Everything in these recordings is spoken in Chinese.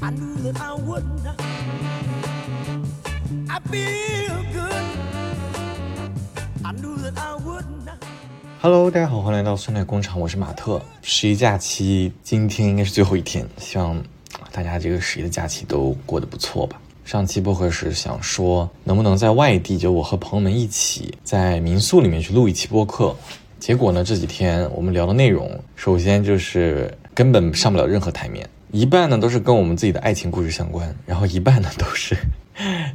I knew that I would not. I feel good. I knew that I would not. Hello，大家好，欢迎来到酸奶工厂，我是马特。十一假期今天应该是最后一天，希望大家这个十一的假期都过得不错吧。上期播客时想说，能不能在外地，就我和朋友们一起在民宿里面去录一期播客。结果呢，这几天我们聊的内容，首先就是根本上不了任何台面，一半呢都是跟我们自己的爱情故事相关，然后一半呢都是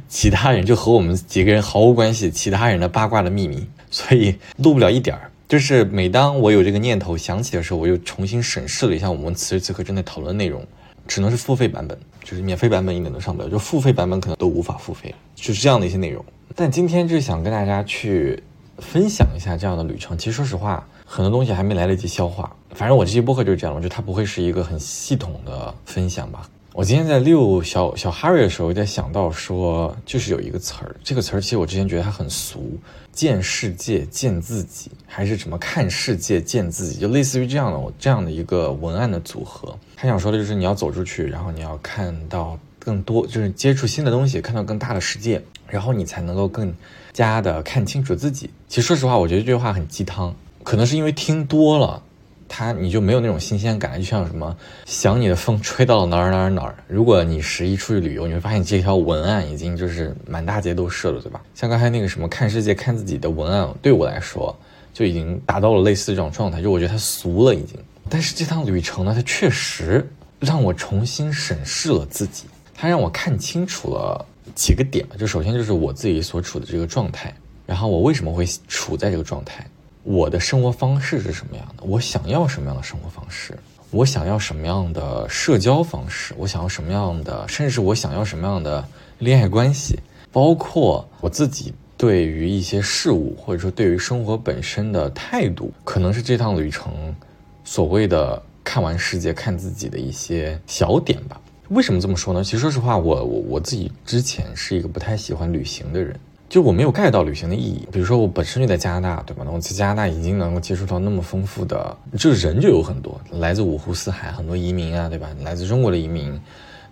其他人，就和我们几个人毫无关系，其他人的八卦的秘密，所以录不了一点儿。就是每当我有这个念头想起的时候，我又重新审视了一下我们此时此刻正在讨论的内容，只能是付费版本，就是免费版本一点都上不了，就付费版本可能都无法付费，就是这样的一些内容。但今天就是想跟大家去分享一下这样的旅程。其实说实话，很多东西还没来得及消化。反正我这期播客就是这样，我觉得它不会是一个很系统的分享吧。我今天在遛小小 Harry 的时候，在想到说，就是有一个词儿，这个词儿其实我之前觉得它很俗，见世界见自己，还是什么看世界见自己，就类似于这样的我这样的一个文案的组合。他想说的就是你要走出去，然后你要看到更多，就是接触新的东西，看到更大的世界，然后你才能够更加的看清楚自己。其实说实话，我觉得这句话很鸡汤，可能是因为听多了。它你就没有那种新鲜感，就像什么想你的风吹到了哪儿哪儿哪儿。如果你十一出去旅游，你会发现这条文案已经就是满大街都是了，对吧？像刚才那个什么看世界看自己的文案，对我来说就已经达到了类似这种状态，就我觉得它俗了已经。但是这趟旅程呢，它确实让我重新审视了自己，它让我看清楚了几个点。就首先就是我自己所处的这个状态，然后我为什么会处在这个状态。我的生活方式是什么样的？我想要什么样的生活方式？我想要什么样的社交方式？我想要什么样的，甚至是我想要什么样的恋爱关系？包括我自己对于一些事物，或者说对于生活本身的态度，可能是这趟旅程所谓的看完世界、看自己的一些小点吧。为什么这么说呢？其实说实话，我我我自己之前是一个不太喜欢旅行的人。就我没有 get 到旅行的意义，比如说我本身就在加拿大，对吧？那我在加拿大已经能够接触到那么丰富的，就人就有很多来自五湖四海，很多移民啊，对吧？来自中国的移民，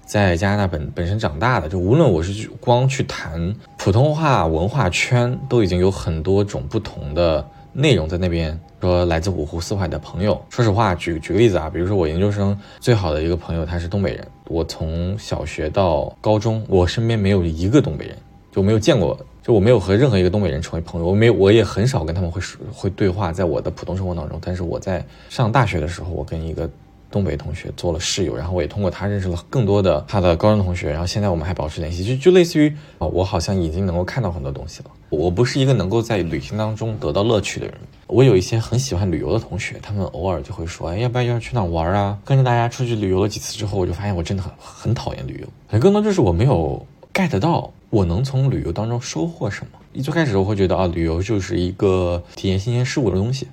在加拿大本本身长大的，就无论我是去光去谈普通话文化圈，都已经有很多种不同的内容在那边。说来自五湖四海的朋友，说实话，举举个例子啊，比如说我研究生最好的一个朋友，他是东北人，我从小学到高中，我身边没有一个东北人，就没有见过。就我没有和任何一个东北人成为朋友，我没我也很少跟他们会会对话，在我的普通生活当中。但是我在上大学的时候，我跟一个东北同学做了室友，然后我也通过他认识了更多的他的高中同学，然后现在我们还保持联系，就就类似于啊，我好像已经能够看到很多东西了。我不是一个能够在旅行当中得到乐趣的人。我有一些很喜欢旅游的同学，他们偶尔就会说，哎，要不要要去哪玩啊？跟着大家出去旅游了几次之后，我就发现我真的很很讨厌旅游，很更多就是我没有 get 到。我能从旅游当中收获什么？一最开始我会觉得啊，旅游就是一个体验新鲜事物的东西，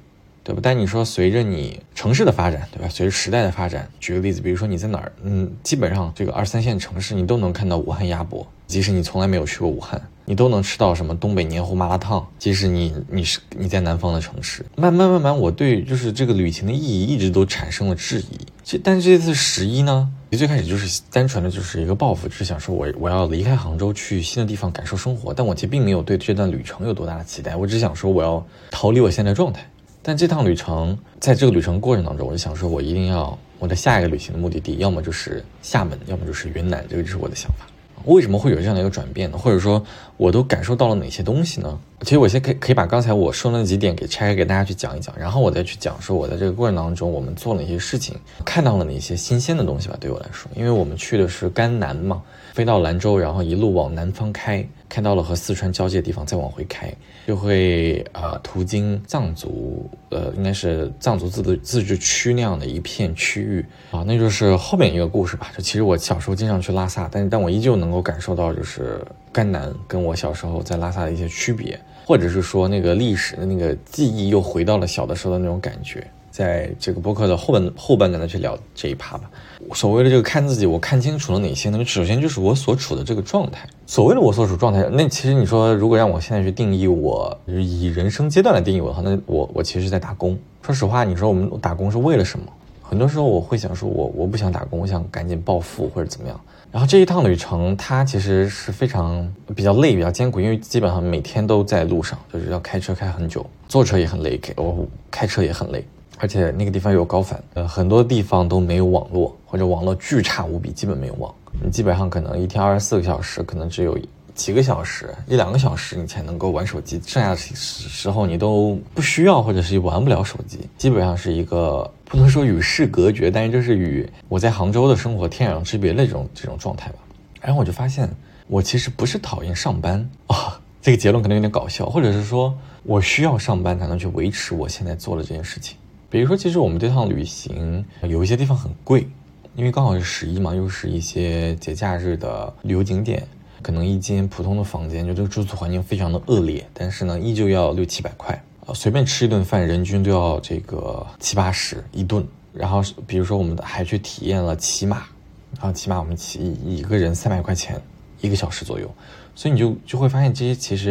对吧？但你说随着你城市的发展，对吧？随着时代的发展，举个例子，比如说你在哪儿，嗯，基本上这个二三线城市你都能看到武汉鸭脖，即使你从来没有去过武汉。你都能吃到什么东北黏糊麻辣烫？即使你你是你在南方的城市，慢慢慢慢，我对就是这个旅行的意义一直都产生了质疑。这但是这次十一呢，你最开始就是单纯的就是一个报复，只是想说我我要离开杭州去新的地方感受生活。但我其实并没有对这段旅程有多大的期待，我只想说我要逃离我现在状态。但这趟旅程，在这个旅程过程当中，我就想说我一定要我的下一个旅行的目的地，要么就是厦门，要么就是云南，这个就是我的想法。为什么会有这样的一个转变呢？或者说，我都感受到了哪些东西呢？其实我先可以可以把刚才我说那几点给拆开给大家去讲一讲，然后我再去讲说我在这个过程当中我们做了哪些事情，看到了哪些新鲜的东西吧。对我来说，因为我们去的是甘南嘛，飞到兰州，然后一路往南方开。看到了和四川交界的地方，再往回开，就会呃途经藏族，呃应该是藏族自治自治区那样的一片区域啊，那就是后面一个故事吧。就其实我小时候经常去拉萨，但但我依旧能够感受到，就是甘南跟我小时候在拉萨的一些区别，或者是说那个历史的那个记忆又回到了小的时候的那种感觉。在这个播客的后半后半段再去聊这一趴吧。所谓的这个看自己，我看清楚了哪些呢？首先就是我所处的这个状态。所谓的我所处状态，那其实你说，如果让我现在去定义我，以人生阶段来定义我的话，那我我其实在打工。说实话，你说我们打工是为了什么？很多时候我会想说我我不想打工，我想赶紧暴富或者怎么样。然后这一趟旅程它其实是非常比较累、比较艰苦，因为基本上每天都在路上，就是要开车开很久，坐车也很累，开我开车也很累。而且那个地方有高反，呃，很多地方都没有网络，或者网络巨差无比，基本没有网。你基本上可能一天二十四个小时，可能只有几个小时、一两个小时你才能够玩手机，剩下的时时候你都不需要，或者是玩不了手机，基本上是一个不能说与世隔绝，但是就是与我在杭州的生活天壤之别的这种这种状态吧。然后我就发现，我其实不是讨厌上班啊，这个结论可能有点搞笑，或者是说我需要上班才能去维持我现在做的这件事情。比如说，其实我们这趟旅行有一些地方很贵，因为刚好是十一嘛，又是一些节假日的旅游景点，可能一间普通的房间，就这个住宿环境非常的恶劣，但是呢，依旧要六七百块啊，随便吃一顿饭，人均都要这个七八十一顿。然后，比如说我们还去体验了骑马，然后骑马我们骑一个人三百块钱一个小时左右，所以你就就会发现这些其实，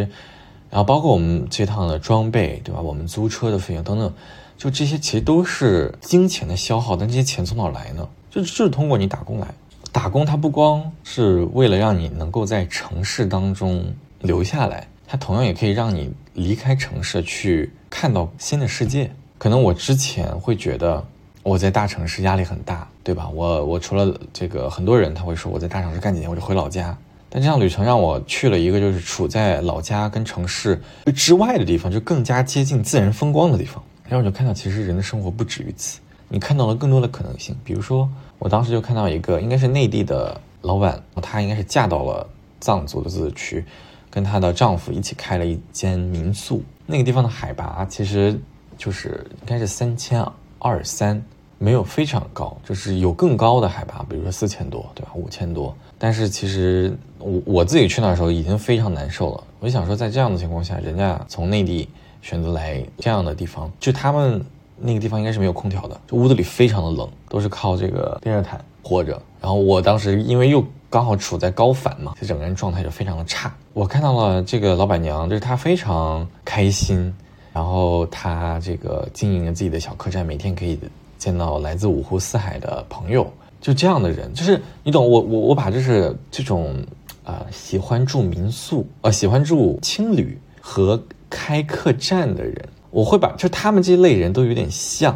然后包括我们这趟的装备，对吧？我们租车的费用等等。就这些其实都是金钱的消耗，但这些钱从哪来呢？就就是通过你打工来。打工它不光是为了让你能够在城市当中留下来，它同样也可以让你离开城市去看到新的世界。可能我之前会觉得我在大城市压力很大，对吧？我我除了这个，很多人他会说我在大城市干几年我就回老家，但这趟旅程让我去了一个就是处在老家跟城市之外的地方，就更加接近自然风光的地方。然后我就看到，其实人的生活不止于此。你看到了更多的可能性，比如说，我当时就看到一个，应该是内地的老板，她应该是嫁到了藏族的自治区，跟她的丈夫一起开了一间民宿。那个地方的海拔其实就是应该是三千二三，没有非常高，就是有更高的海拔，比如说四千多，对吧？五千多。但是其实我我自己去那的时候已经非常难受了。我就想说，在这样的情况下，人家从内地。选择来这样的地方，就他们那个地方应该是没有空调的，就屋子里非常的冷，都是靠这个电热毯活着。然后我当时因为又刚好处在高反嘛，就整个人状态就非常的差。我看到了这个老板娘，就是她非常开心，然后她这个经营着自己的小客栈，每天可以见到来自五湖四海的朋友。就这样的人，就是你懂我我我把就是这种啊喜欢住民宿呃喜欢住青旅和。开客栈的人，我会把就他们这一类人都有点像，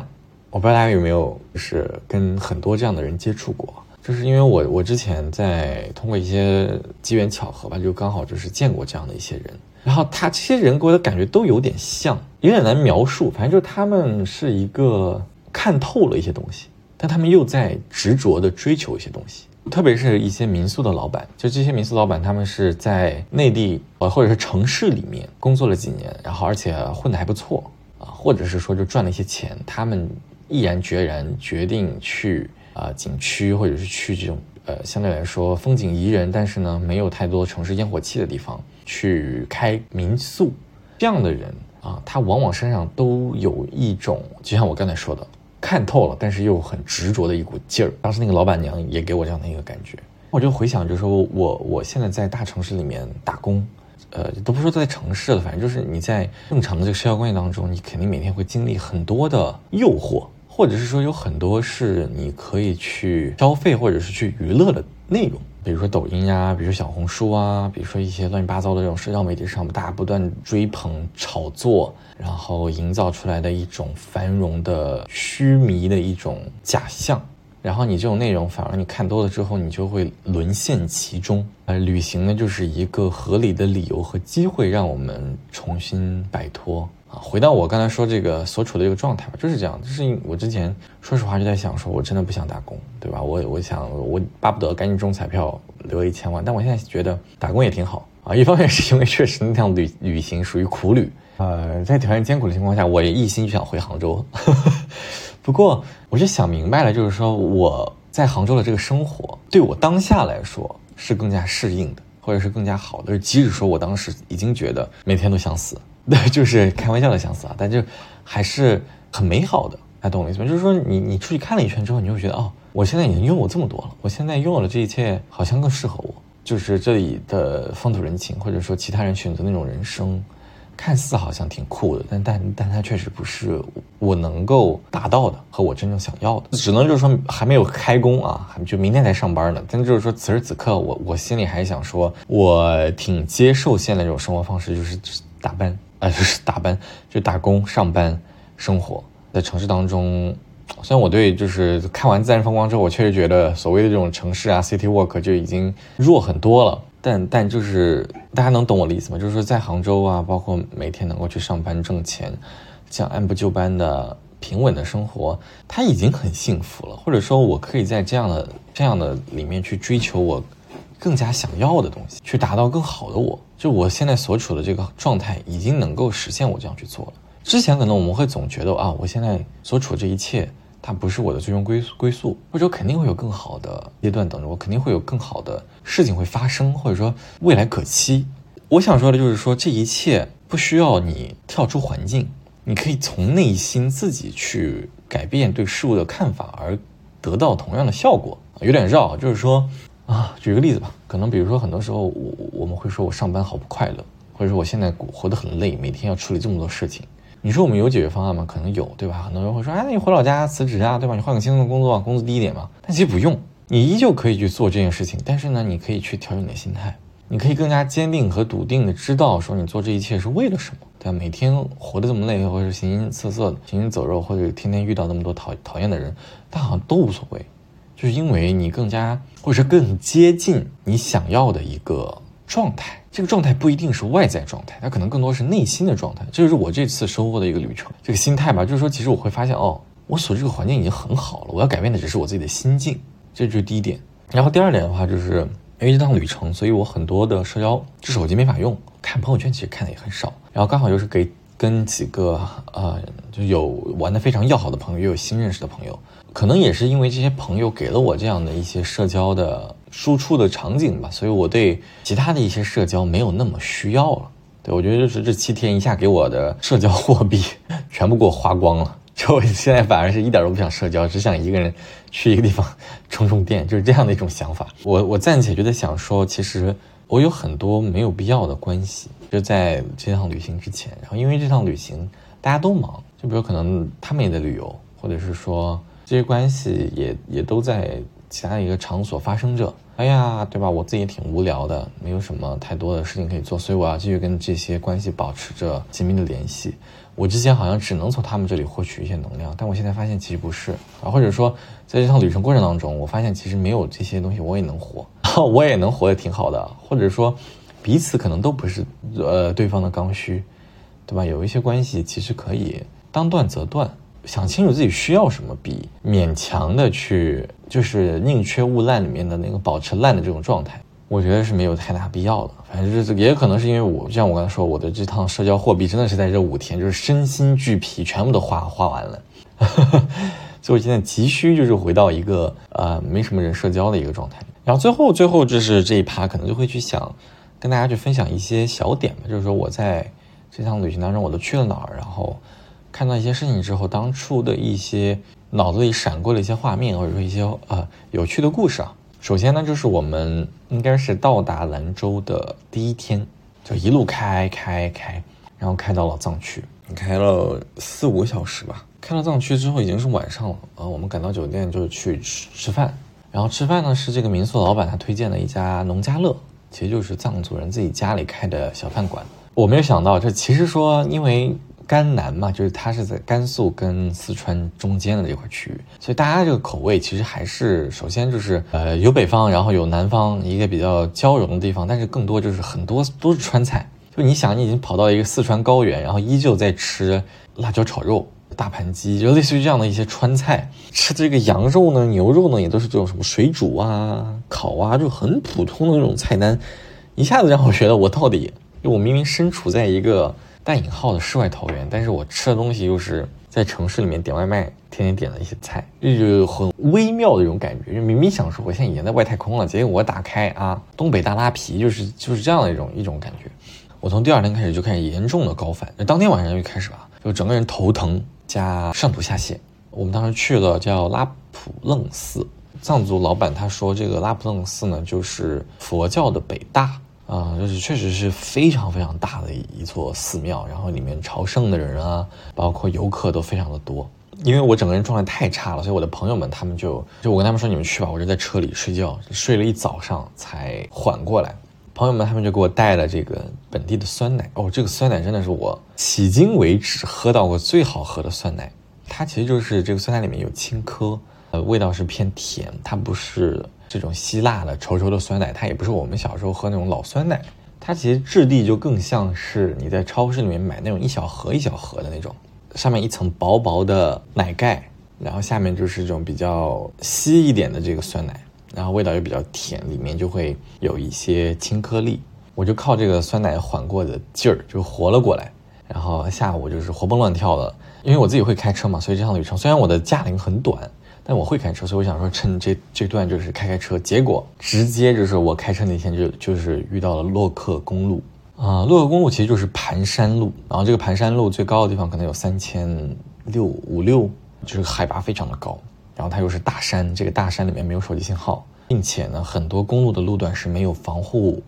我不知道大家有没有就是跟很多这样的人接触过，就是因为我我之前在通过一些机缘巧合吧，就刚好就是见过这样的一些人，然后他这些人给我的感觉都有点像，有点难描述，反正就是他们是一个看透了一些东西，但他们又在执着的追求一些东西。特别是一些民宿的老板，就这些民宿老板，他们是在内地呃或者是城市里面工作了几年，然后而且混得还不错啊，或者是说就赚了一些钱，他们毅然决然决定去啊景区或者是去这种呃相对来说风景宜人，但是呢没有太多城市烟火气的地方去开民宿，这样的人啊，他往往身上都有一种，就像我刚才说的。看透了，但是又很执着的一股劲儿。当时那个老板娘也给我这样的一个感觉，我就回想，就是说我我现在在大城市里面打工，呃，都不说在城市了，反正就是你在正常的这个社交关系当中，你肯定每天会经历很多的诱惑，或者是说有很多是你可以去消费或者是去娱乐的内容。比如说抖音呀，比如说小红书啊，比如说一些乱七八糟的这种社交媒体上，大家不断追捧、炒作，然后营造出来的一种繁荣的虚迷的一种假象。然后你这种内容反而你看多了之后，你就会沦陷其中。而旅行呢，就是一个合理的理由和机会，让我们重新摆脱。回到我刚才说这个所处的这个状态吧，就是这样。就是我之前说实话就在想，说我真的不想打工，对吧？我我想我巴不得赶紧中彩票留一千万。但我现在觉得打工也挺好啊。一方面是因为确实那趟旅旅行属于苦旅，呃，在条件艰苦的情况下，我也一心就想回杭州。不过我就想明白了，就是说我在杭州的这个生活，对我当下来说是更加适应的，或者是更加好的。即使说我当时已经觉得每天都想死。那就是开玩笑的相似啊，但就还是很美好的，大家懂我意思吗？就是说，你你出去看了一圈之后，你会觉得，哦，我现在已经拥有这么多了，我现在拥有了这一切，好像更适合我。就是这里的风土人情，或者说其他人选择那种人生，看似好像挺酷的，但但但它确实不是我能够达到的和我真正想要的，只能就是说还没有开工啊，还就明天才上班呢。但就是说此时此刻，我我心里还想说，我挺接受现在这种生活方式，就是打扮，呃，就是 打扮，就打工、上班、生活在城市当中。虽然我对就是看完自然风光之后，我确实觉得所谓的这种城市啊，city walk 就已经弱很多了。但但就是大家能懂我的意思吗？就是说在杭州啊，包括每天能够去上班挣钱，这样按部就班的平稳的生活，他已经很幸福了。或者说我可以在这样的这样的里面去追求我更加想要的东西，去达到更好的我。就我现在所处的这个状态，已经能够实现我这样去做了。之前可能我们会总觉得啊，我现在所处这一切。它不是我的最终归归宿，或者肯定会有更好的阶段等着我，肯定会有更好的事情会发生，或者说未来可期。我想说的就是说，这一切不需要你跳出环境，你可以从内心自己去改变对事物的看法，而得到同样的效果。有点绕，就是说啊，举个例子吧，可能比如说很多时候我我们会说我上班好不快乐，或者说我现在活得很累，每天要处理这么多事情。你说我们有解决方案吗？可能有，对吧？很多人会说，哎，你回老家辞职啊，对吧？你换个轻松的工作，工资低一点嘛。但其实不用，你依旧可以去做这件事情。但是呢，你可以去调整你的心态，你可以更加坚定和笃定的知道，说你做这一切是为了什么，对吧？每天活得这么累，或者是形形色色、行尸走肉，或者天天遇到那么多讨讨厌的人，但好像都无所谓，就是因为你更加，或者是更接近你想要的一个状态。这个状态不一定是外在状态，它可能更多是内心的状态。这就是我这次收获的一个旅程。这个心态吧，就是说，其实我会发现，哦，我所这个环境已经很好了，我要改变的只是我自己的心境。这就是第一点。然后第二点的话，就是因为这趟旅程，所以我很多的社交就手机没法用，看朋友圈其实看的也很少。然后刚好又是给跟几个呃，就有玩的非常要好的朋友，也有新认识的朋友。可能也是因为这些朋友给了我这样的一些社交的输出的场景吧，所以我对其他的一些社交没有那么需要了。对我觉得就是这七天一下给我的社交货币 全部给我花光了，就我现在反而是一点都不想社交，只想一个人去一个地方充充电，就是这样的一种想法。我我暂且就在想说，其实我有很多没有必要的关系，就在这趟旅行之前，然后因为这趟旅行大家都忙，就比如可能他们也在旅游，或者是说。这些关系也也都在其他的一个场所发生着。哎呀，对吧？我自己也挺无聊的，没有什么太多的事情可以做，所以我要继续跟这些关系保持着紧密的联系。我之前好像只能从他们这里获取一些能量，但我现在发现其实不是啊，或者说在这趟旅程过程当中，我发现其实没有这些东西我也能活，我也能活得挺好的。或者说彼此可能都不是呃对方的刚需，对吧？有一些关系其实可以当断则断。想清楚自己需要什么，比勉强的去就是宁缺毋滥里面的那个保持烂的这种状态，我觉得是没有太大必要的。反正这也可能是因为我，像我刚才说，我的这趟社交货币真的是在这五天，就是身心俱疲，全部都花花完了。所以我现在急需就是回到一个呃没什么人社交的一个状态。然后最后最后就是这一趴，可能就会去想跟大家去分享一些小点吧，就是说我在这趟旅行当中我都去了哪儿，然后。看到一些事情之后，当初的一些脑子里闪过的一些画面，或者说一些呃有趣的故事啊。首先呢，就是我们应该是到达兰州的第一天，就一路开开开，然后开到了藏区，开了四五个小时吧。开到藏区之后已经是晚上了呃，我们赶到酒店就去吃吃饭。然后吃饭呢是这个民宿老板他推荐的一家农家乐，其实就是藏族人自己家里开的小饭馆。我没有想到，这其实说因为。甘南嘛，就是它是在甘肃跟四川中间的这块区域，所以大家这个口味其实还是首先就是呃有北方，然后有南方一个比较交融的地方，但是更多就是很多都是川菜。就你想，你已经跑到一个四川高原，然后依旧在吃辣椒炒肉、大盘鸡，就类似于这样的一些川菜。吃的这个羊肉呢、牛肉呢，也都是这种什么水煮啊、烤啊，就很普通的那种菜单，一下子让我觉得我到底，就我明明身处在一个。带引号的世外桃源，但是我吃的东西又是在城市里面点外卖，天天点的一些菜，就很微妙的一种感觉。就明明想说我现在已经在外太空了，结果我打开啊，东北大拉皮，就是就是这样的一种一种感觉。我从第二天开始就开始严重的高反，那当天晚上就开始了，就整个人头疼加上吐下泻。我们当时去了叫拉普楞寺，藏族老板他说这个拉普楞寺呢就是佛教的北大。啊，就是确实是非常非常大的一座寺庙，然后里面朝圣的人啊，包括游客都非常的多。因为我整个人状态太差了，所以我的朋友们他们就就我跟他们说你们去吧，我就在车里睡觉，睡了一早上才缓过来。朋友们他们就给我带了这个本地的酸奶哦，这个酸奶真的是我迄今为止喝到过最好喝的酸奶。它其实就是这个酸奶里面有青稞，呃，味道是偏甜，它不是这种希腊的稠稠的酸奶，它也不是我们小时候喝那种老酸奶，它其实质地就更像是你在超市里面买那种一小盒一小盒的那种。上面一层薄薄的奶盖，然后下面就是这种比较稀一点的这个酸奶，然后味道又比较甜，里面就会有一些青颗粒。我就靠这个酸奶缓过的劲儿就活了过来，然后下午就是活蹦乱跳的。因为我自己会开车嘛，所以这趟旅程虽然我的驾龄很短，但我会开车，所以我想说趁这 这段就是开开车。结果直接就是我开车那天就就是遇到了洛克公路。啊，洛克公路其实就是盘山路，然后这个盘山路最高的地方可能有三千六五六，就是海拔非常的高，然后它又是大山，这个大山里面没有手机信号，并且呢，很多公路的路段是没有防护，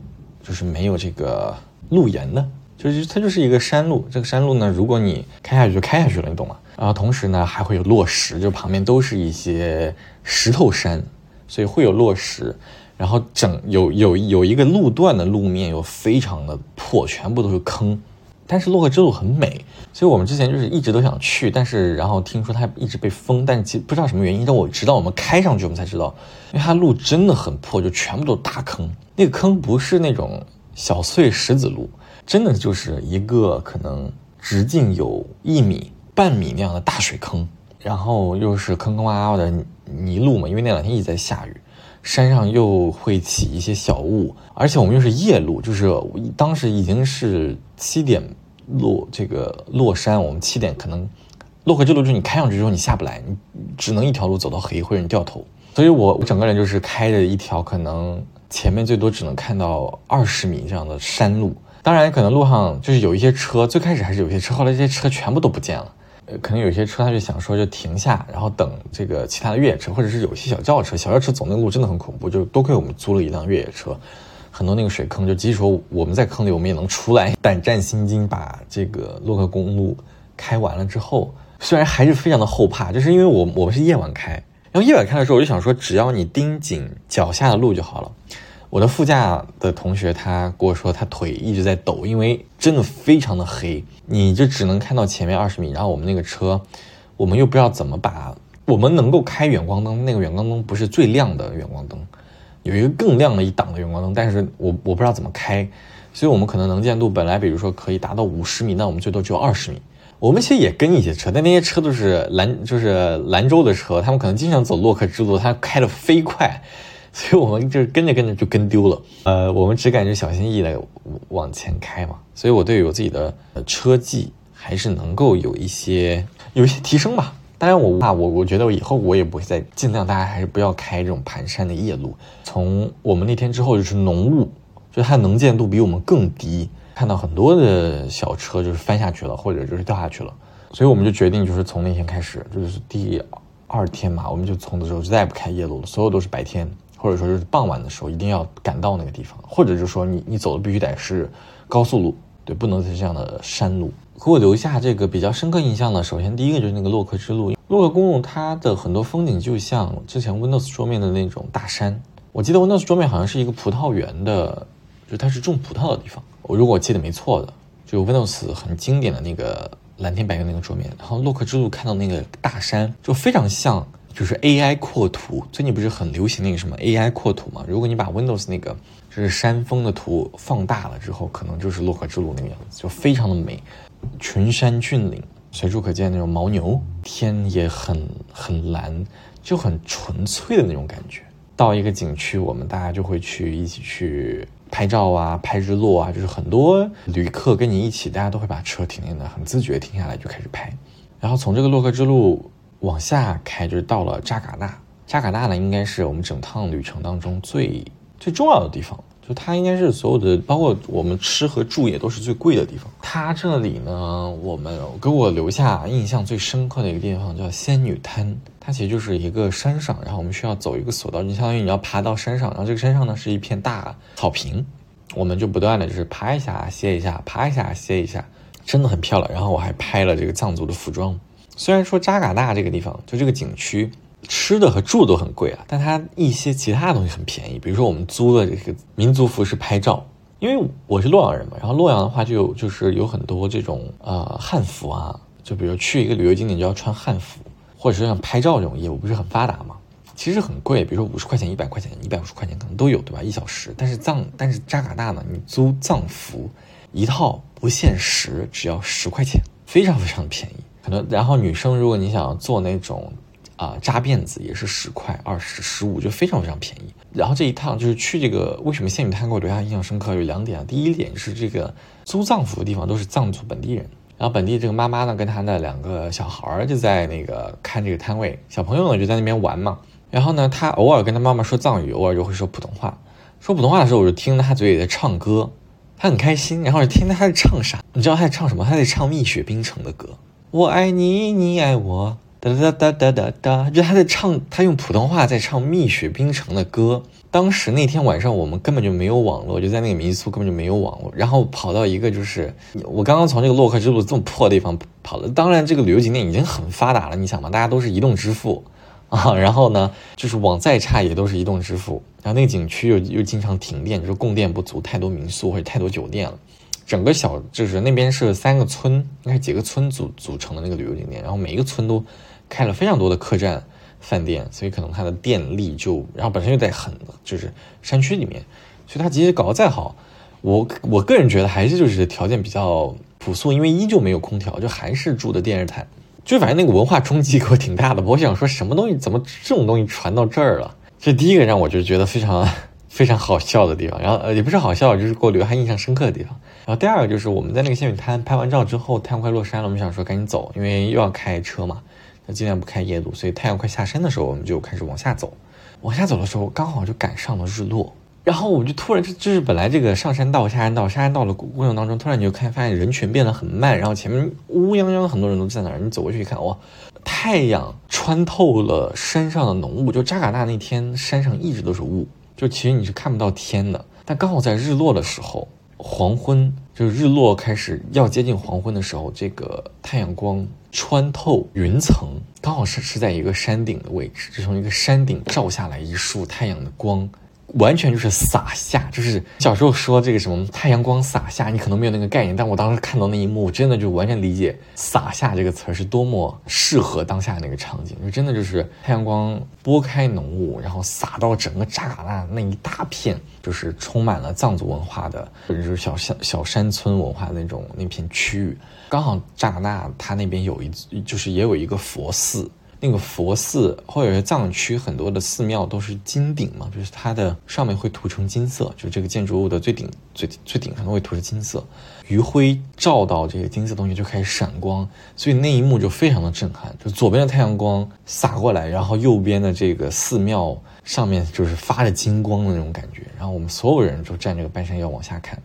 就是没有这个路沿的，就是它就是一个山路，这个山路呢，如果你开下去就开下去了，你懂吗？然后同时呢，还会有落石，就旁边都是一些石头山，所以会有落石。然后整有有有一个路段的路面又非常的破，全部都是坑。但是洛克之路很美，所以我们之前就是一直都想去，但是然后听说它一直被封，但其实不知道什么原因。但我直到我们开上去，我们才知道，因为它路真的很破，就全部都是大坑。那个坑不是那种小碎石子路，真的就是一个可能直径有一米半米那样的大水坑，然后又是坑坑洼洼的泥路嘛，因为那两天一直在下雨。山上又会起一些小雾，而且我们又是夜路，就是当时已经是七点落这个落山，我们七点可能洛克之路就是你开上去之后你下不来，你只能一条路走到黑或者你掉头，所以我整个人就是开着一条可能前面最多只能看到二十米这样的山路，当然可能路上就是有一些车，最开始还是有些车，后来这些车全部都不见了。可能有些车他就想说就停下，然后等这个其他的越野车，或者是有些小轿车，小轿车走那个路真的很恐怖，就多亏我们租了一辆越野车，很多那个水坑，就即使说我们在坑里，我们也能出来，胆战心惊把这个洛克公路开完了之后，虽然还是非常的后怕，就是因为我我们是夜晚开，然后夜晚开的时候，我就想说只要你盯紧脚下的路就好了。我的副驾的同学他跟我说，他腿一直在抖，因为真的非常的黑，你就只能看到前面二十米。然后我们那个车，我们又不知道怎么把我们能够开远光灯，那个远光灯不是最亮的远光灯，有一个更亮的一档的远光灯，但是我我不知道怎么开，所以我们可能能见度本来比如说可以达到五十米，那我们最多只有二十米。我们其实也跟一些车，但那些车都是兰就是兰州的车，他们可能经常走洛克之路，他开的飞快。所以我们就跟着跟着就跟丢了，呃，我们只敢就小心翼翼的往前开嘛。所以我对于我自己的车技还是能够有一些有一些提升吧。当然我怕我我觉得我以后我也不会再尽量，大家还是不要开这种盘山的夜路。从我们那天之后就是浓雾，就它能见度比我们更低，看到很多的小车就是翻下去了，或者就是掉下去了。所以我们就决定就是从那天开始，就是第二天嘛，我们就从的时候就再也不开夜路了，所有都是白天。或者说就是傍晚的时候一定要赶到那个地方，或者就是说你你走的必须得是高速路，对，不能是这样的山路。给我留下这个比较深刻印象的，首先第一个就是那个洛克之路，洛克公路它的很多风景就像之前 Windows 桌面的那种大山。我记得 Windows 桌面好像是一个葡萄园的，就它是种葡萄的地方。我如果记得没错的，就 Windows 很经典的那个蓝天白云那个桌面。然后洛克之路看到那个大山，就非常像。就是 AI 扩图，最近不是很流行那个什么 AI 扩图嘛？如果你把 Windows 那个就是山峰的图放大了之后，可能就是洛克之路那个样子，就非常的美，群山峻岭，随处可见那种牦牛，天也很很蓝，就很纯粹的那种感觉。到一个景区，我们大家就会去一起去拍照啊，拍日落啊，就是很多旅客跟你一起，大家都会把车停在那，很自觉停下来就开始拍。然后从这个洛克之路。往下开就是到了扎尕纳，扎尕纳呢应该是我们整趟旅程当中最最重要的地方，就它应该是所有的，包括我们吃和住也都是最贵的地方。它这里呢，我们给我留下印象最深刻的一个地方叫仙女滩，它其实就是一个山上，然后我们需要走一个索道，就相当于你要爬到山上，然后这个山上呢是一片大草坪。我们就不断的就是爬一下歇一下，爬一下歇一下，真的很漂亮。然后我还拍了这个藏族的服装。虽然说扎尕纳这个地方就这个景区吃的和住都很贵啊，但它一些其他的东西很便宜。比如说我们租的这个民族服饰拍照，因为我是洛阳人嘛，然后洛阳的话就有就是有很多这种呃汉服啊，就比如去一个旅游景点就要穿汉服，或者是像拍照这种业务不是很发达嘛。其实很贵，比如说五十块钱、一百块钱、一百五十块钱可能都有，对吧？一小时。但是藏，但是扎尕纳呢，你租藏服一套不限时，只要十块钱，非常非常便宜。可能然后女生如果你想做那种啊扎辫子，也是十块、二十、十五，就非常非常便宜。然后这一趟就是去这个为什么仙女滩给我留下印象深刻有两点啊。第一点是这个租藏服的地方都是藏族本地人，然后本地这个妈妈呢跟她的两个小孩儿就在那个看这个摊位，小朋友呢就在那边玩嘛。然后呢，他偶尔跟他妈妈说藏语，偶尔就会说普通话。说普通话的时候，我就听他嘴里在唱歌，他很开心。然后就听他在唱啥？你知道他在唱什么？他在唱蜜雪冰城的歌。我爱你，你爱我，哒哒哒哒哒哒。就他在唱，他用普通话在唱蜜雪冰城的歌。当时那天晚上我们根本就没有网络，就在那个民宿根本就没有网络。然后跑到一个就是我刚刚从这个洛克之路这么破的地方跑了。当然，这个旅游景点已经很发达了，你想嘛，大家都是移动支付。啊，然后呢，就是网再差也都是移动支付。然后那个景区又又经常停电，就是供电不足，太多民宿或者太多酒店了。整个小就是那边是三个村，应该是几个村组组成的那个旅游景点。然后每一个村都开了非常多的客栈、饭店，所以可能它的电力就，然后本身又在很就是山区里面，所以它即使搞得再好，我我个人觉得还是就是条件比较朴素，因为依旧没有空调，就还是住的电热毯。就反正那个文化冲击给我挺大的，我想说什么东西怎么这种东西传到这儿了？这第一个让我就觉得非常非常好笑的地方，然后呃也不是好笑，就是给我留下印象深刻的地方。然后第二个就是我们在那个仙女滩拍完照之后，太阳快落山了，我们想说赶紧走，因为又要开车嘛，那尽量不开夜路，所以太阳快下山的时候，我们就开始往下走。往下走的时候，刚好就赶上了日落。然后我们就突然就就是本来这个上山道下山道下山道的过程当中，突然你就看发现人群变得很慢，然后前面乌泱泱很多人都在那儿，你走过去一看，哇，太阳穿透了山上的浓雾，就扎尕纳那天山上一直都是雾，就其实你是看不到天的。但刚好在日落的时候，黄昏就是日落开始要接近黄昏的时候，这个太阳光穿透云层，刚好是是在一个山顶的位置，就从一个山顶照下来一束太阳的光。完全就是洒下，就是小时候说这个什么太阳光洒下，你可能没有那个概念，但我当时看到那一幕，我真的就完全理解“洒下”这个词儿是多么适合当下那个场景，就真的就是太阳光拨开浓雾，然后洒到整个扎尕纳那一大片，就是充满了藏族文化的，或者是小小小山村文化那种那片区域。刚好扎尕纳它那边有一，就是也有一个佛寺。那个佛寺或者是藏区很多的寺庙都是金顶嘛，就是它的上面会涂成金色，就是这个建筑物的最顶最最顶上都会涂成金色，余晖照到这个金色东西就开始闪光，所以那一幕就非常的震撼。就左边的太阳光洒过来，然后右边的这个寺庙上面就是发着金光的那种感觉，然后我们所有人就站这个半山腰往下看，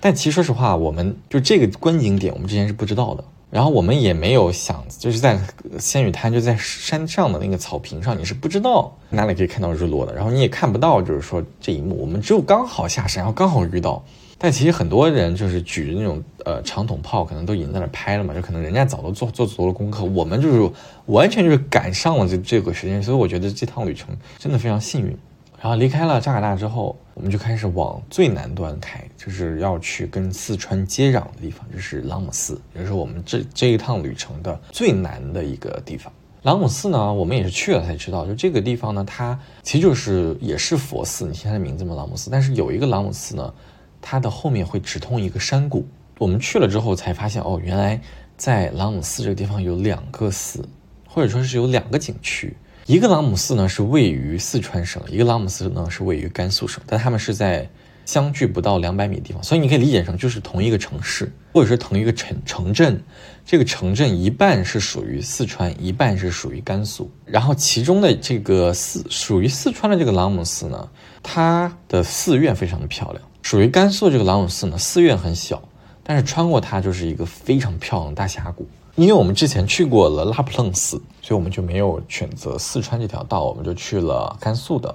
但其实说实话，我们就这个观景点我们之前是不知道的。然后我们也没有想，就是在仙女滩，就在山上的那个草坪上，你是不知道哪里可以看到日落的。然后你也看不到，就是说这一幕，我们只有刚好下山，然后刚好遇到。但其实很多人就是举着那种呃长筒炮，可能都已经在那拍了嘛，就可能人家早都做做足了功课。我们就是完全就是赶上了这这个时间，所以我觉得这趟旅程真的非常幸运。然后离开了扎尕纳之后，我们就开始往最南端开，就是要去跟四川接壤的地方，就是朗姆寺，也是我们这这一趟旅程的最南的一个地方。朗姆寺呢，我们也是去了才知道，就这个地方呢，它其实就是也是佛寺，你听它的名字嘛，朗姆寺。但是有一个朗姆寺呢，它的后面会直通一个山谷。我们去了之后才发现，哦，原来在朗姆寺这个地方有两个寺，或者说是有两个景区。一个朗姆寺呢是位于四川省，一个朗姆寺呢是位于甘肃省，但他们是在相距不到两百米的地方，所以你可以理解成就是同一个城市，或者是同一个城城镇。这个城镇一半是属于四川，一半是属于甘肃。然后其中的这个四属于四川的这个朗姆寺呢，它的寺院非常的漂亮；属于甘肃这个朗姆寺呢，寺院很小，但是穿过它就是一个非常漂亮的大峡谷。因为我们之前去过了拉卜楞寺，所以我们就没有选择四川这条道，我们就去了甘肃的，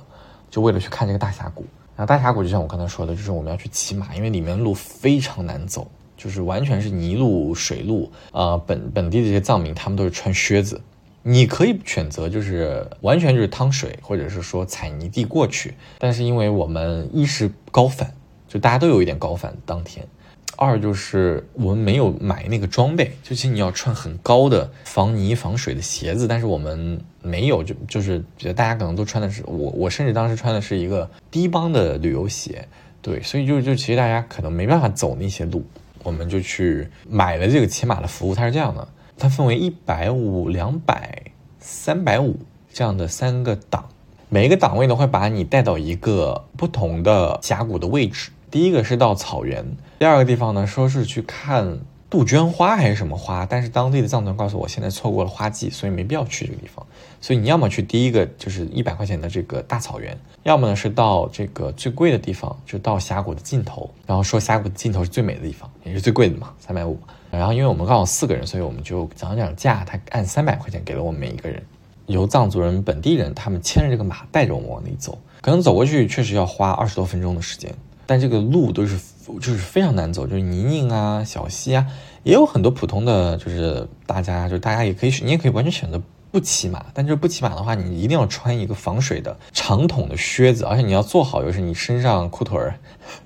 就为了去看这个大峡谷。然后大峡谷就像我刚才说的，就是我们要去骑马，因为里面路非常难走，就是完全是泥路、水路。呃，本本地的这些藏民他们都是穿靴子，你可以选择就是完全就是趟水，或者是说踩泥地过去。但是因为我们一是高反，就大家都有一点高反当天。二就是我们没有买那个装备，就其实你要穿很高的防泥防水的鞋子，但是我们没有，就就是觉得大家可能都穿的是我，我甚至当时穿的是一个低帮的旅游鞋，对，所以就就其实大家可能没办法走那些路，我们就去买了这个骑马的服务，它是这样的，它分为一百五、两百、三百五这样的三个档，每一个档位呢会把你带到一个不同的峡谷的位置。第一个是到草原，第二个地方呢说是去看杜鹃花还是什么花，但是当地的藏族人告诉我，现在错过了花季，所以没必要去这个地方。所以你要么去第一个就是一百块钱的这个大草原，要么呢是到这个最贵的地方，就到峡谷的尽头，然后说峡谷的尽头是最美的地方，也是最贵的嘛，三百五。然后因为我们刚好四个人，所以我们就讲讲价，他按三百块钱给了我们每一个人，由藏族人本地人他们牵着这个马带着我们往里走，可能走过去确实要花二十多分钟的时间。但这个路都是就是非常难走，就是泥泞啊、小溪啊，也有很多普通的，就是大家就大家也可以，你也可以完全选择不骑马。但就是不骑马的话，你一定要穿一个防水的长筒的靴子，而且你要做好就是你身上裤腿儿，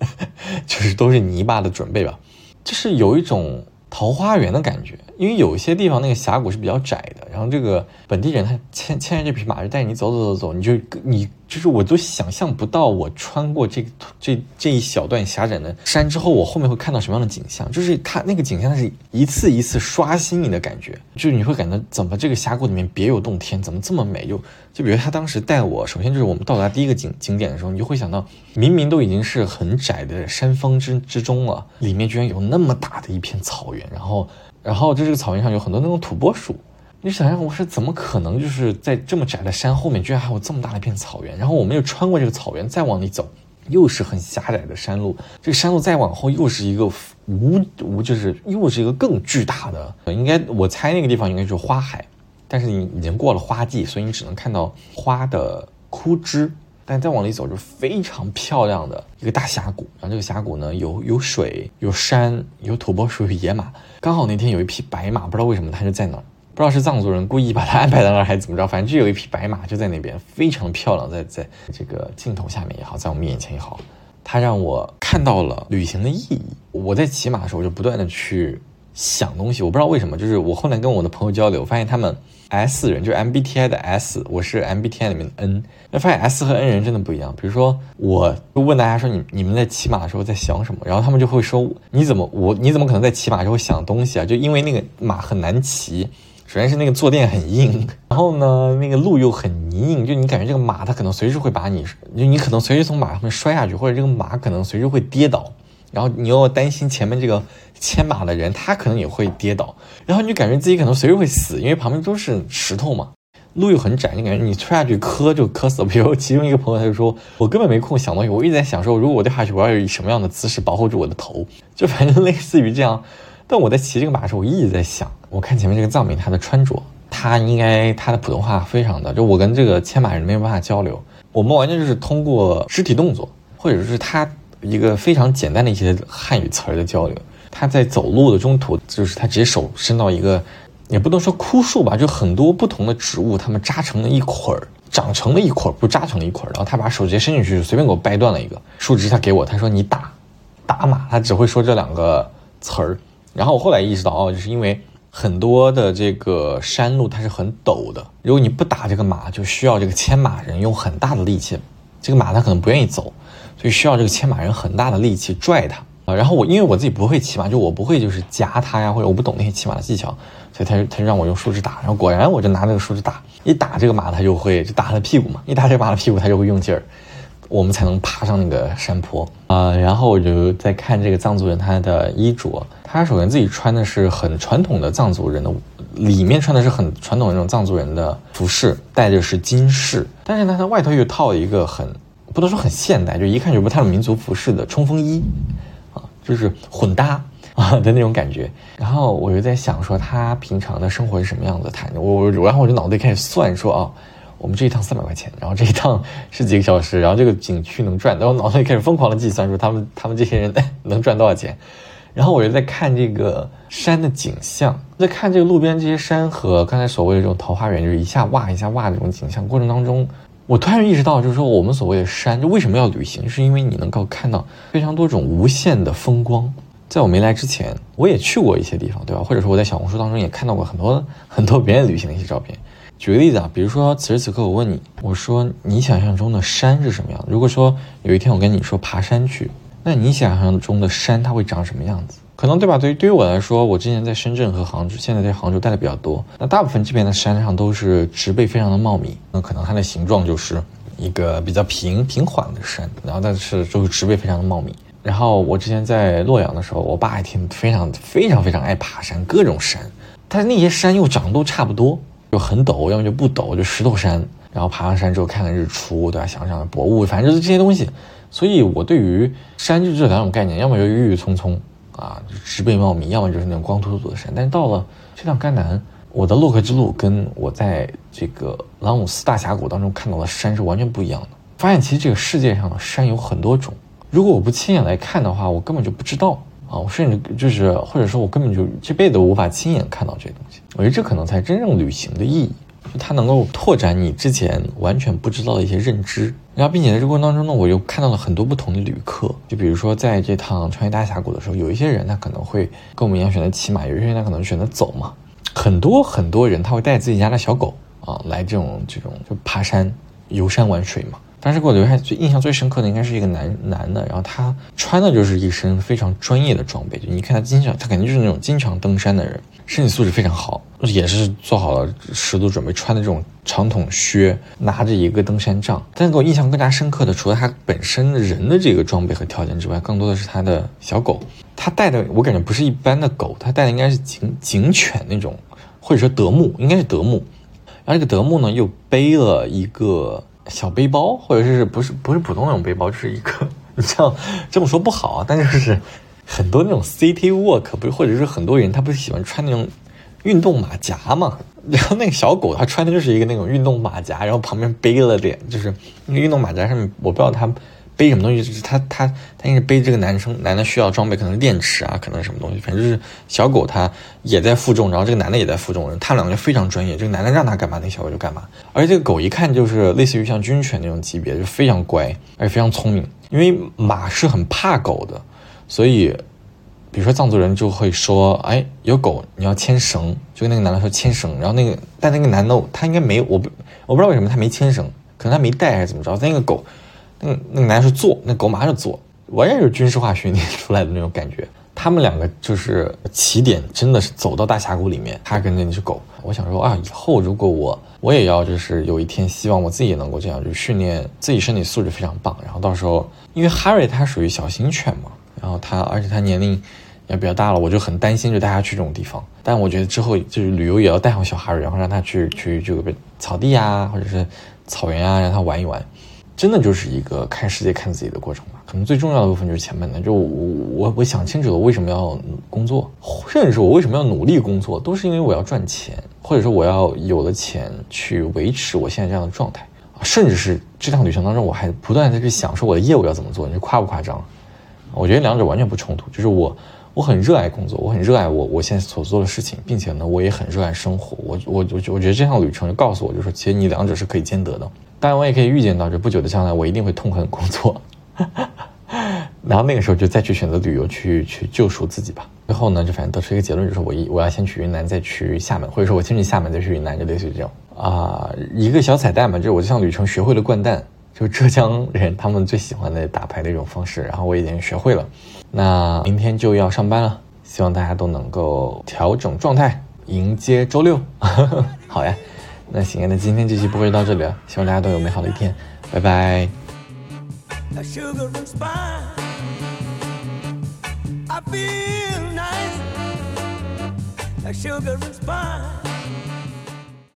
就是都是泥巴的准备吧，就是有一种。桃花源的感觉，因为有些地方那个峡谷是比较窄的，然后这个本地人他牵牵着这匹马就带你走走走走，你就你就是我都想象不到我穿过这这这一小段狭窄的山之后，我后面会看到什么样的景象，就是它那个景象是一次一次刷新你的感觉，就是你会感觉怎么这个峡谷里面别有洞天，怎么这么美又。就比如他当时带我，首先就是我们到达第一个景景点的时候，你就会想到，明明都已经是很窄的山峰之之中了，里面居然有那么大的一片草原，然后，然后在这个草原上有很多那种土拨鼠，你想想我是怎么可能就是在这么窄的山后面，居然还有这么大的一片草原，然后我们又穿过这个草原再往里走，又是很狭窄的山路，这个山路再往后又是一个无无就是又是一个更巨大的，应该我猜那个地方应该就是花海。但是你已经过了花季，所以你只能看到花的枯枝。但再往里走，就非常漂亮的一个大峡谷。然后这个峡谷呢，有有水，有山，有土拨鼠，有野马。刚好那天有一匹白马，不知道为什么它就在那儿，不知道是藏族人故意把它安排在那儿还是怎么着，反正就有一匹白马就在那边，非常漂亮，在在这个镜头下面也好，在我们眼前也好，它让我看到了旅行的意义。我在骑马的时候，我就不断的去想东西，我不知道为什么，就是我后来跟我的朋友交流，发现他们。S 人就是 MBTI 的 S，我是 MBTI 里面的 N。那发现 S 和 N 人真的不一样。比如说，我问大家说你你们在骑马的时候在想什么，然后他们就会说你怎么我你怎么可能在骑马时候想东西啊？就因为那个马很难骑，首先是那个坐垫很硬，然后呢那个路又很泥泞，就你感觉这个马它可能随时会把你，就你可能随时从马上面摔下去，或者这个马可能随时会跌倒。然后你又担心前面这个牵马的人，他可能也会跌倒，然后你就感觉自己可能随时会死，因为旁边都是石头嘛，路又很窄，你感觉你摔下去磕就磕死了。比如其中一个朋友他就说，我根本没空想东西，我一直在想说，如果我掉下去，我要以什么样的姿势保护住我的头，就反正类似于这样。但我在骑这个马的时候，我一直在想，我看前面这个藏民他的穿着，他应该他的普通话非常的，就我跟这个牵马人没有办法交流，我们完全就是通过肢体动作，或者是他。一个非常简单的一些汉语词儿的交流，他在走路的中途，就是他直接手伸到一个，也不能说枯树吧，就很多不同的植物，它们扎成了一捆儿，长成了一捆儿，不扎成了一捆儿，然后他把手直接伸进去，随便给我掰断了一个树枝，他给我，他说你打打马，他只会说这两个词儿，然后我后来意识到，哦，就是因为很多的这个山路它是很陡的，如果你不打这个马，就需要这个牵马人用很大的力气，这个马它可能不愿意走。所以需要这个牵马人很大的力气拽它啊，然后我因为我自己不会骑马，就我不会就是夹它呀，或者我不懂那些骑马的技巧，所以他他让我用树枝打，然后果然我就拿那个树枝打，一打这个马它就会就打它的屁股嘛，一打这个马的屁股它就会用劲儿，我们才能爬上那个山坡啊。然后我就在看这个藏族人他的衣着，他首先自己穿的是很传统的藏族人的，里面穿的是很传统的那种藏族人的服饰，戴的是金饰，但是呢，他外头又套了一个很。不能说很现代，就一看就不太有民族服饰的冲锋衣，啊，就是混搭啊的那种感觉。然后我就在想说，他平常的生活是什么样子？他我我，然后我就脑袋开始算说啊，我们这一趟三百块钱，然后这一趟是几个小时，然后这个景区能赚，然后脑袋开始疯狂的计算，说他们他们这些人 能赚多少钱。然后我就在看这个山的景象，在看这个路边这些山和刚才所谓的这种桃花源，就是一下哇一下哇这种景象过程当中，我突然意识到，就是说我们所谓的山，就为什么要旅行，是因为你能够看到非常多种无限的风光。在我没来之前，我也去过一些地方，对吧？或者说我在小红书当中也看到过很多很多别人旅行的一些照片。举个例子啊，比如说此时此刻我问你，我说你想象中的山是什么样？如果说有一天我跟你说爬山去。那你想象中的山它会长什么样子？可能对吧？对于对于我来说，我之前在深圳和杭州，现在在杭州待的比较多。那大部分这边的山上都是植被非常的茂密，那可能它的形状就是一个比较平平缓的山，然后但是就是植被非常的茂密。然后我之前在洛阳的时候，我爸一天非常非常非常爱爬山，各种山，但是那些山又长得都差不多，就很陡，要么就不陡，就石头山。然后爬上山之后看看日出，对吧？想想薄雾，反正就是这些东西。所以，我对于山就这两种概念，要么就郁郁葱葱啊，植被茂密；要么就是那种光秃秃的山。但是到了这趟甘南，我的洛克之路跟我在这个朗姆斯大峡谷当中看到的山是完全不一样的。发现其实这个世界上的山有很多种，如果我不亲眼来看的话，我根本就不知道啊！我甚至就是，或者说我根本就这辈子无法亲眼看到这些东西。我觉得这可能才真正旅行的意义。就它能够拓展你之前完全不知道的一些认知，然后并且在这过程当中呢，我又看到了很多不同的旅客。就比如说在这趟穿越大峡谷的时候，有一些人他可能会跟我们一样选择骑马，有一些人他可能选择走嘛。很多很多人他会带自己家的小狗啊来这种这种就爬山、游山玩水嘛。当时给我留下最印象最深刻的应该是一个男男的，然后他穿的就是一身非常专业的装备，就你看他经常他肯定就是那种经常登山的人。身体素质非常好，也是做好了十足准备，穿的这种长筒靴，拿着一个登山杖。但是给我印象更加深刻的，除了他本身人的这个装备和条件之外，更多的是他的小狗。他带的我感觉不是一般的狗，他带的应该是警警犬那种，或者说德牧，应该是德牧。然后这个德牧呢，又背了一个小背包，或者是不是不是普通那种背包，就是一个，你 像这么说不好啊，但就是。很多那种 city walk 不，或者是很多人他不是喜欢穿那种运动马甲嘛？然后那个小狗它穿的就是一个那种运动马甲，然后旁边背了点，就是那个运动马甲上面我不知道它背什么东西，就是他，他，他应该背这个男生男的需要装备，可能电池啊，可能什么东西，反正就是小狗它也在负重，然后这个男的也在负重，他两个就非常专业，这个男的让他干嘛，那小狗就干嘛。而且这个狗一看就是类似于像军犬那种级别，就非常乖，而且非常聪明，因为马是很怕狗的。所以，比如说藏族人就会说：“哎，有狗你要牵绳。”就跟那个男的说牵绳，然后那个但那个男的他应该没我不我不知道为什么他没牵绳，可能他没带还是怎么着。但那个狗，那那个男的说坐，那狗马上就坐，完全是军事化训练 出来的那种感觉。他们两个就是起点真的是走到大峡谷里面，他跟着那只狗。我想说啊，以后如果我我也要就是有一天希望我自己也能够这样，就训练自己身体素质非常棒，然后到时候因为哈瑞他属于小型犬嘛。然后他，而且他年龄也比较大了，我就很担心，就带他去这种地方。但我觉得之后就是旅游也要带上小哈瑞，然后让他去去这个草地啊，或者是草原啊，让他玩一玩。真的就是一个看世界、看自己的过程吧。可能最重要的部分就是前面的，就我我我想清楚了为什么要工作，甚至是我为什么要努力工作，都是因为我要赚钱，或者说我要有了钱去维持我现在这样的状态甚至是这趟旅程当中，我还不断在去想说我的业务要怎么做，你说夸不夸张？我觉得两者完全不冲突，就是我我很热爱工作，我很热爱我我现在所做的事情，并且呢，我也很热爱生活。我我我我觉得这趟旅程就告诉我，就是其实你两者是可以兼得的。当然，我也可以预见到，这不久的将来，我一定会痛恨工作，然后那个时候就再去选择旅游，去去救赎自己吧。最后呢，就反正得出一个结论，就是我一我要先去云南，再去厦门，或者说我先去厦门，再去云南，就类似于这种啊，一个小彩蛋嘛，就是我这趟旅程学会了掼蛋。就浙江人他们最喜欢的打牌的一种方式，然后我已经学会了。那明天就要上班了，希望大家都能够调整状态，迎接周六。好呀，那行，那今天这期播就到这里了，希望大家都有美好的一天，拜拜。sugar and spice.